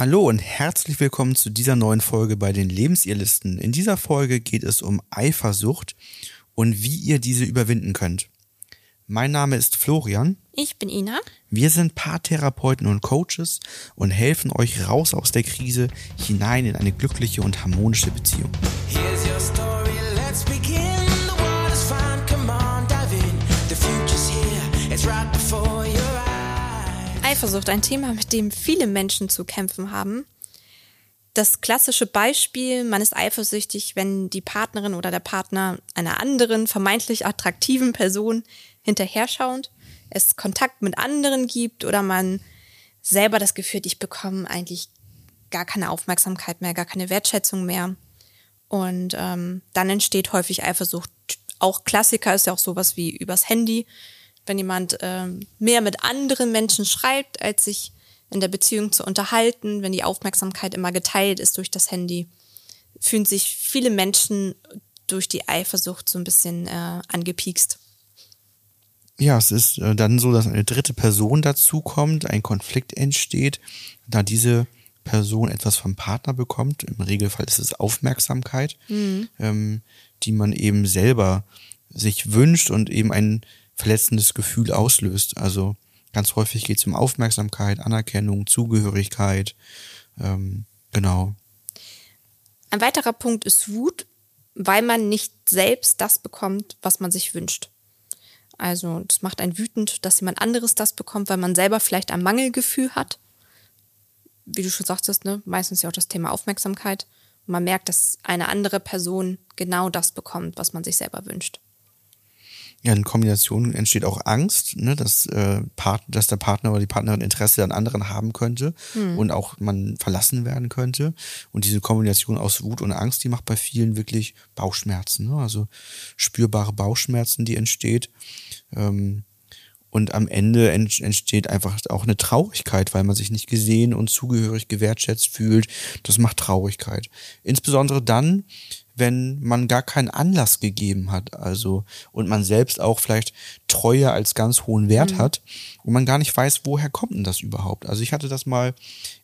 Hallo und herzlich willkommen zu dieser neuen Folge bei den Lebensirrlisten. In dieser Folge geht es um Eifersucht und wie ihr diese überwinden könnt. Mein Name ist Florian. Ich bin Ina. Wir sind Paartherapeuten und Coaches und helfen euch raus aus der Krise hinein in eine glückliche und harmonische Beziehung. Here's your story, Eifersucht, ein Thema, mit dem viele Menschen zu kämpfen haben. Das klassische Beispiel, man ist eifersüchtig, wenn die Partnerin oder der Partner einer anderen, vermeintlich attraktiven Person hinterher schauend, es Kontakt mit anderen gibt oder man selber das Gefühl, hat, ich bekomme eigentlich gar keine Aufmerksamkeit mehr, gar keine Wertschätzung mehr. Und ähm, dann entsteht häufig Eifersucht. Auch Klassiker ist ja auch sowas wie übers Handy. Wenn jemand ähm, mehr mit anderen Menschen schreibt, als sich in der Beziehung zu unterhalten, wenn die Aufmerksamkeit immer geteilt ist durch das Handy, fühlen sich viele Menschen durch die Eifersucht so ein bisschen äh, angepiekst. Ja, es ist äh, dann so, dass eine dritte Person dazukommt, ein Konflikt entsteht, da diese Person etwas vom Partner bekommt. Im Regelfall ist es Aufmerksamkeit, mhm. ähm, die man eben selber sich wünscht und eben ein verletzendes Gefühl auslöst. Also ganz häufig geht es um Aufmerksamkeit, Anerkennung, Zugehörigkeit. Ähm, genau. Ein weiterer Punkt ist Wut, weil man nicht selbst das bekommt, was man sich wünscht. Also das macht einen wütend, dass jemand anderes das bekommt, weil man selber vielleicht ein Mangelgefühl hat. Wie du schon sagtest, ne? meistens ja auch das Thema Aufmerksamkeit. Und man merkt, dass eine andere Person genau das bekommt, was man sich selber wünscht ja, in Kombination entsteht auch Angst, ne, dass, äh, Part, dass der Partner oder die Partnerin Interesse an anderen haben könnte mhm. und auch man verlassen werden könnte. Und diese Kombination aus Wut und Angst, die macht bei vielen wirklich Bauchschmerzen, ne? also spürbare Bauchschmerzen, die entsteht. Ähm, und am Ende entsteht einfach auch eine Traurigkeit, weil man sich nicht gesehen und zugehörig gewertschätzt fühlt. Das macht Traurigkeit. Insbesondere dann, wenn man gar keinen Anlass gegeben hat, also und man selbst auch vielleicht Treue als ganz hohen Wert mhm. hat und man gar nicht weiß, woher kommt denn das überhaupt? Also ich hatte das mal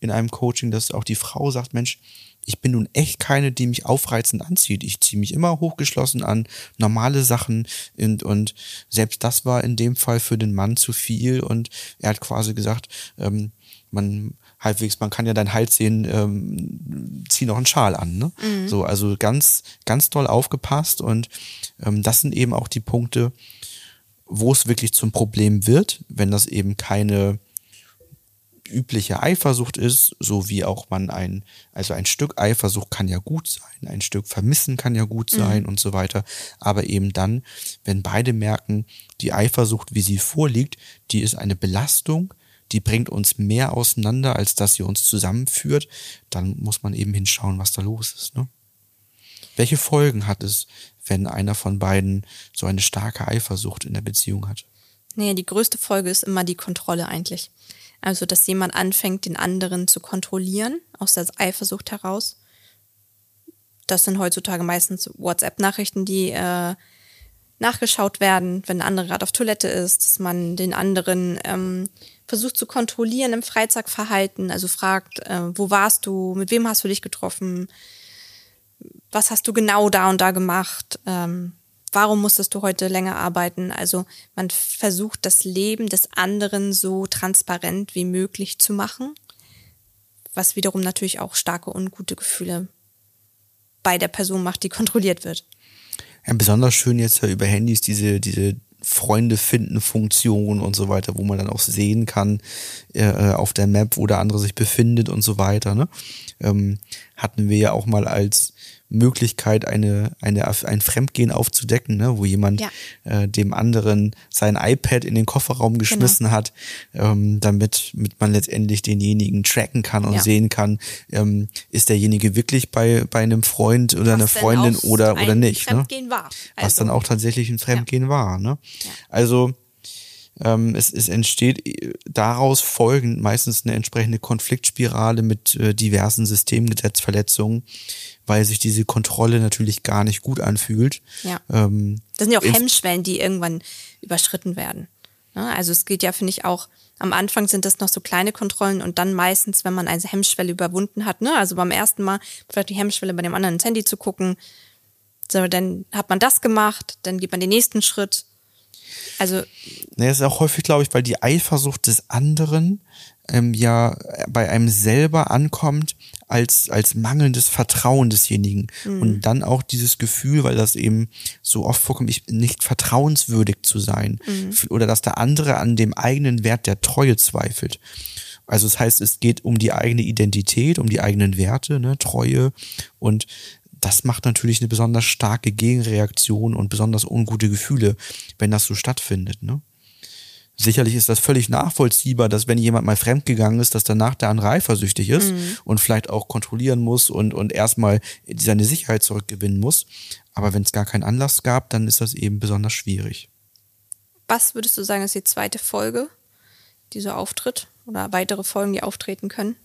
in einem Coaching, dass auch die Frau sagt, Mensch, ich bin nun echt keine, die mich aufreizend anzieht. Ich ziehe mich immer hochgeschlossen an, normale Sachen und, und selbst das war in dem Fall für den Mann zu viel und er hat quasi gesagt, ähm, man halbwegs, man kann ja deinen Hals sehen, ähm, zieh noch einen Schal an. Ne? Mhm. So, also ganz, ganz toll aufgepasst und ähm, das sind eben auch die Punkte, wo es wirklich zum Problem wird, wenn das eben keine übliche Eifersucht ist, so wie auch man ein, also ein Stück Eifersucht kann ja gut sein, ein Stück Vermissen kann ja gut mhm. sein mhm. und so weiter. Aber eben dann, wenn beide merken, die Eifersucht, wie sie vorliegt, die ist eine Belastung, die bringt uns mehr auseinander, als dass sie uns zusammenführt, dann muss man eben hinschauen, was da los ist. Ne? Welche Folgen hat es, wenn einer von beiden so eine starke Eifersucht in der Beziehung hat? Naja, die größte Folge ist immer die Kontrolle eigentlich. Also, dass jemand anfängt, den anderen zu kontrollieren, aus der Eifersucht heraus. Das sind heutzutage meistens WhatsApp-Nachrichten, die äh, nachgeschaut werden, wenn der andere gerade auf Toilette ist, dass man den anderen ähm, versucht zu kontrollieren im Freizeitverhalten, also fragt, äh, wo warst du, mit wem hast du dich getroffen, was hast du genau da und da gemacht, ähm, warum musstest du heute länger arbeiten? Also man versucht das Leben des anderen so transparent wie möglich zu machen, was wiederum natürlich auch starke ungute Gefühle bei der Person macht, die kontrolliert wird. Ja, besonders schön jetzt ja über Handys diese, diese Freunde finden Funktion und so weiter, wo man dann auch sehen kann äh, äh, auf der Map, wo der andere sich befindet und so weiter. Ne? Ähm, hatten wir ja auch mal als Möglichkeit, eine, eine, ein Fremdgehen aufzudecken, ne? wo jemand ja. äh, dem anderen sein iPad in den Kofferraum geschmissen genau. hat, ähm, damit mit man letztendlich denjenigen tracken kann und ja. sehen kann, ähm, ist derjenige wirklich bei, bei einem Freund oder Was einer Freundin oder, oder nicht. Ne? Fremdgehen ne? war. Also. Was dann also auch tatsächlich ein Fremdgehen ja. war. Ne? Also ähm, es, es entsteht äh, daraus folgend meistens eine entsprechende Konfliktspirale mit äh, diversen Systemgesetzverletzungen, weil sich diese Kontrolle natürlich gar nicht gut anfühlt. Ja. Ähm, das sind ja auch Hemmschwellen, die irgendwann überschritten werden. Ne? Also es geht ja, finde ich, auch Am Anfang sind das noch so kleine Kontrollen und dann meistens, wenn man eine Hemmschwelle überwunden hat, ne? Also beim ersten Mal vielleicht die Hemmschwelle bei dem anderen ins Handy zu gucken. So, dann hat man das gemacht, dann geht man den nächsten Schritt. Also. Naja, ist auch häufig, glaube ich, weil die Eifersucht des anderen ähm, ja bei einem selber ankommt als, als mangelndes Vertrauen desjenigen. Mhm. Und dann auch dieses Gefühl, weil das eben so oft vorkommt, ich nicht vertrauenswürdig zu sein. Mhm. Oder dass der andere an dem eigenen Wert der Treue zweifelt. Also das heißt, es geht um die eigene Identität, um die eigenen Werte, ne, Treue. Und das macht natürlich eine besonders starke Gegenreaktion und besonders ungute Gefühle, wenn das so stattfindet. Ne? sicherlich ist das völlig nachvollziehbar, dass wenn jemand mal fremdgegangen ist, dass danach der andere eifersüchtig ist mhm. und vielleicht auch kontrollieren muss und, und erstmal seine Sicherheit zurückgewinnen muss. Aber wenn es gar keinen Anlass gab, dann ist das eben besonders schwierig. Was würdest du sagen, ist die zweite Folge, die so auftritt? Oder weitere Folgen, die auftreten können?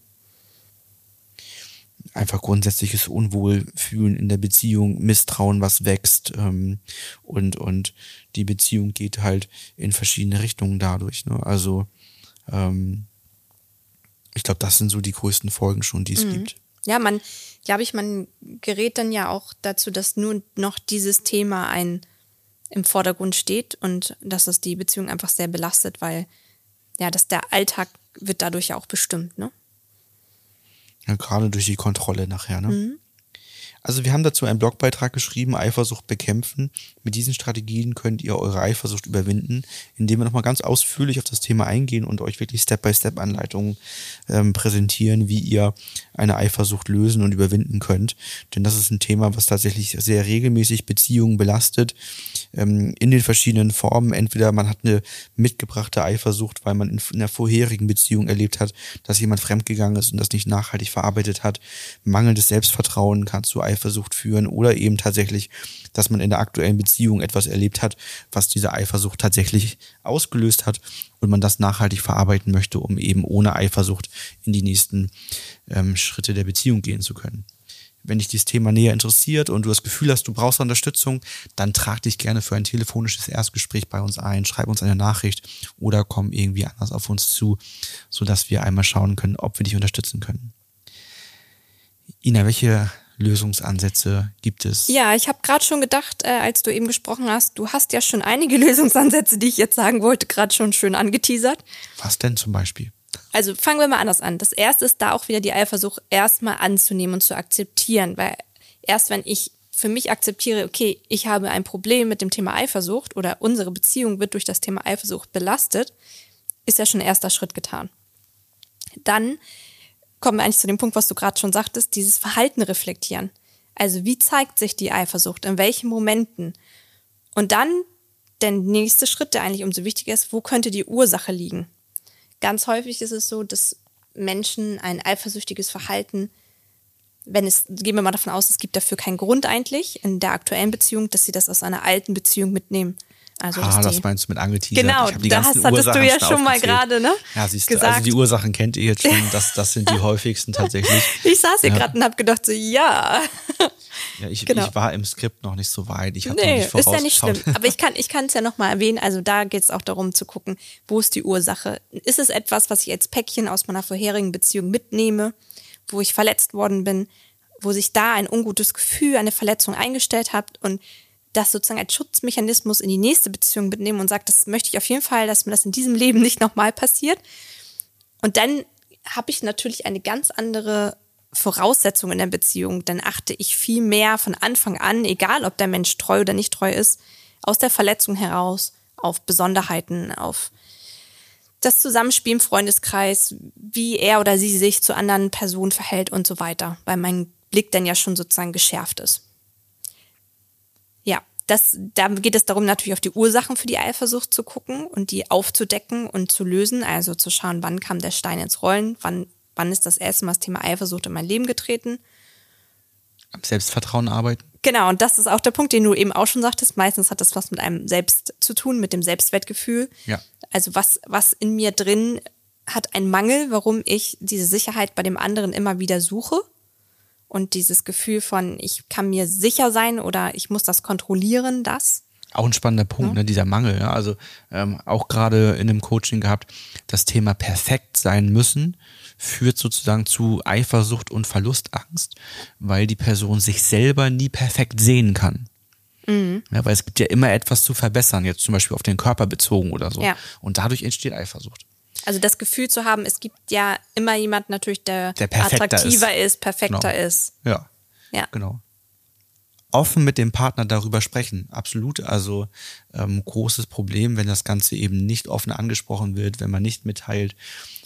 Einfach grundsätzliches Unwohlfühlen in der Beziehung, Misstrauen, was wächst ähm, und und die Beziehung geht halt in verschiedene Richtungen dadurch. Ne? Also ähm, ich glaube, das sind so die größten Folgen schon, die es mhm. gibt. Ja, man, glaube ich, man gerät dann ja auch dazu, dass nur noch dieses Thema ein im Vordergrund steht und dass es die Beziehung einfach sehr belastet, weil ja, dass der Alltag wird dadurch ja auch bestimmt, ne? Ja, gerade durch die Kontrolle nachher, ne? Mhm. Also wir haben dazu einen Blogbeitrag geschrieben, Eifersucht bekämpfen. Mit diesen Strategien könnt ihr eure Eifersucht überwinden, indem wir nochmal ganz ausführlich auf das Thema eingehen und euch wirklich Step-by-Step-Anleitungen ähm, präsentieren, wie ihr eine Eifersucht lösen und überwinden könnt. Denn das ist ein Thema, was tatsächlich sehr regelmäßig Beziehungen belastet, ähm, in den verschiedenen Formen. Entweder man hat eine mitgebrachte Eifersucht, weil man in, in einer vorherigen Beziehung erlebt hat, dass jemand fremdgegangen ist und das nicht nachhaltig verarbeitet hat. Mangelndes Selbstvertrauen kann zu Eifersucht Eifersucht führen oder eben tatsächlich, dass man in der aktuellen Beziehung etwas erlebt hat, was diese Eifersucht tatsächlich ausgelöst hat und man das nachhaltig verarbeiten möchte, um eben ohne Eifersucht in die nächsten ähm, Schritte der Beziehung gehen zu können. Wenn dich dieses Thema näher interessiert und du das Gefühl hast, du brauchst Unterstützung, dann trag dich gerne für ein telefonisches Erstgespräch bei uns ein, schreib uns eine Nachricht oder komm irgendwie anders auf uns zu, sodass wir einmal schauen können, ob wir dich unterstützen können. Ina, welche Lösungsansätze gibt es? Ja, ich habe gerade schon gedacht, äh, als du eben gesprochen hast, du hast ja schon einige Lösungsansätze, die ich jetzt sagen wollte, gerade schon schön angeteasert. Was denn zum Beispiel? Also fangen wir mal anders an. Das erste ist da auch wieder die Eifersucht erstmal anzunehmen und zu akzeptieren, weil erst wenn ich für mich akzeptiere, okay, ich habe ein Problem mit dem Thema Eifersucht oder unsere Beziehung wird durch das Thema Eifersucht belastet, ist ja schon ein erster Schritt getan. Dann kommen wir eigentlich zu dem Punkt, was du gerade schon sagtest, dieses Verhalten reflektieren. Also wie zeigt sich die Eifersucht, in welchen Momenten? Und dann der nächste Schritt, der eigentlich umso wichtiger ist, wo könnte die Ursache liegen? Ganz häufig ist es so, dass Menschen ein eifersüchtiges Verhalten, wenn es, gehen wir mal davon aus, es gibt dafür keinen Grund eigentlich in der aktuellen Beziehung, dass sie das aus einer alten Beziehung mitnehmen. Also, ah, das meinst du mit angeteasert. Genau, da hast, hattest du ja schon mal gerade, ne? Ja, siehst du, also die Ursachen kennt ihr jetzt schon, das, das sind die häufigsten tatsächlich. Ich saß hier ja. gerade und habe gedacht so, ja. Ja, ich, genau. ich war im Skript noch nicht so weit. Ich habe nee, nicht ist ja nicht schlimm. Aber ich kann es ja noch mal erwähnen. Also da geht es auch darum zu gucken, wo ist die Ursache? Ist es etwas, was ich als Päckchen aus meiner vorherigen Beziehung mitnehme, wo ich verletzt worden bin, wo sich da ein ungutes Gefühl, eine Verletzung eingestellt hat und das sozusagen als Schutzmechanismus in die nächste Beziehung mitnehmen und sagt, das möchte ich auf jeden Fall, dass mir das in diesem Leben nicht nochmal passiert. Und dann habe ich natürlich eine ganz andere Voraussetzung in der Beziehung. Dann achte ich viel mehr von Anfang an, egal ob der Mensch treu oder nicht treu ist, aus der Verletzung heraus auf Besonderheiten, auf das Zusammenspiel im Freundeskreis, wie er oder sie sich zu anderen Personen verhält und so weiter, weil mein Blick dann ja schon sozusagen geschärft ist das, da geht es darum, natürlich auf die Ursachen für die Eifersucht zu gucken und die aufzudecken und zu lösen. Also zu schauen, wann kam der Stein ins Rollen, wann, wann ist das erste Mal das Thema Eifersucht in mein Leben getreten. Am Selbstvertrauen arbeiten. Genau, und das ist auch der Punkt, den du eben auch schon sagtest. Meistens hat das was mit einem Selbst zu tun, mit dem Selbstwertgefühl. Ja. Also was, was in mir drin hat einen Mangel, warum ich diese Sicherheit bei dem anderen immer wieder suche und dieses Gefühl von, ich kann mir sicher sein oder ich muss das kontrollieren, das. Auch ein spannender Punkt, ja. ne, dieser Mangel. Ja? Also ähm, auch gerade in einem Coaching gehabt, das Thema perfekt sein müssen führt sozusagen zu Eifersucht und Verlustangst, weil die Person sich selber nie perfekt sehen kann. Mhm. Ja, weil es gibt ja immer etwas zu verbessern, jetzt zum Beispiel auf den Körper bezogen oder so. Ja. Und dadurch entsteht Eifersucht. Also das Gefühl zu haben, es gibt ja immer jemand natürlich, der, der attraktiver ist, ist perfekter genau. ist. Ja. Ja. Genau. Offen mit dem Partner darüber sprechen, absolut. Also ähm, großes Problem, wenn das Ganze eben nicht offen angesprochen wird, wenn man nicht mitteilt,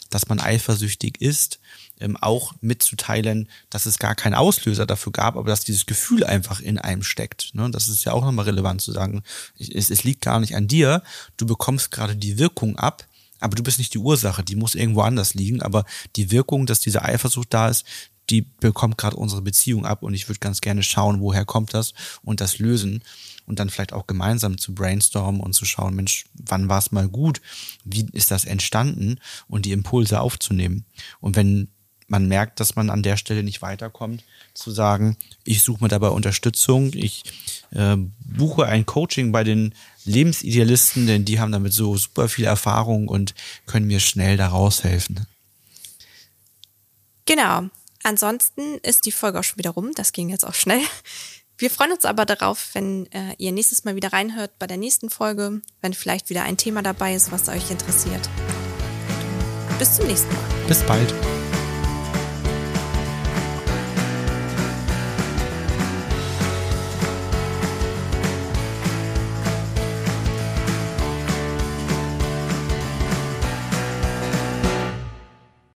dass man eifersüchtig ist, ähm, auch mitzuteilen, dass es gar keinen Auslöser dafür gab, aber dass dieses Gefühl einfach in einem steckt. Ne? Das ist ja auch nochmal relevant zu sagen, es, es liegt gar nicht an dir, du bekommst gerade die Wirkung ab, aber du bist nicht die Ursache, die muss irgendwo anders liegen, aber die Wirkung, dass diese Eifersucht da ist, die bekommt gerade unsere Beziehung ab und ich würde ganz gerne schauen, woher kommt das und das lösen und dann vielleicht auch gemeinsam zu brainstormen und zu schauen, Mensch, wann war es mal gut? Wie ist das entstanden? Und die Impulse aufzunehmen. Und wenn man merkt, dass man an der Stelle nicht weiterkommt, zu sagen, ich suche mir dabei Unterstützung, ich äh, buche ein Coaching bei den Lebensidealisten, denn die haben damit so super viel Erfahrung und können mir schnell da raushelfen. Genau. Ansonsten ist die Folge auch schon wieder rum. Das ging jetzt auch schnell. Wir freuen uns aber darauf, wenn äh, ihr nächstes Mal wieder reinhört bei der nächsten Folge, wenn vielleicht wieder ein Thema dabei ist, was euch interessiert. Bis zum nächsten Mal. Bis bald.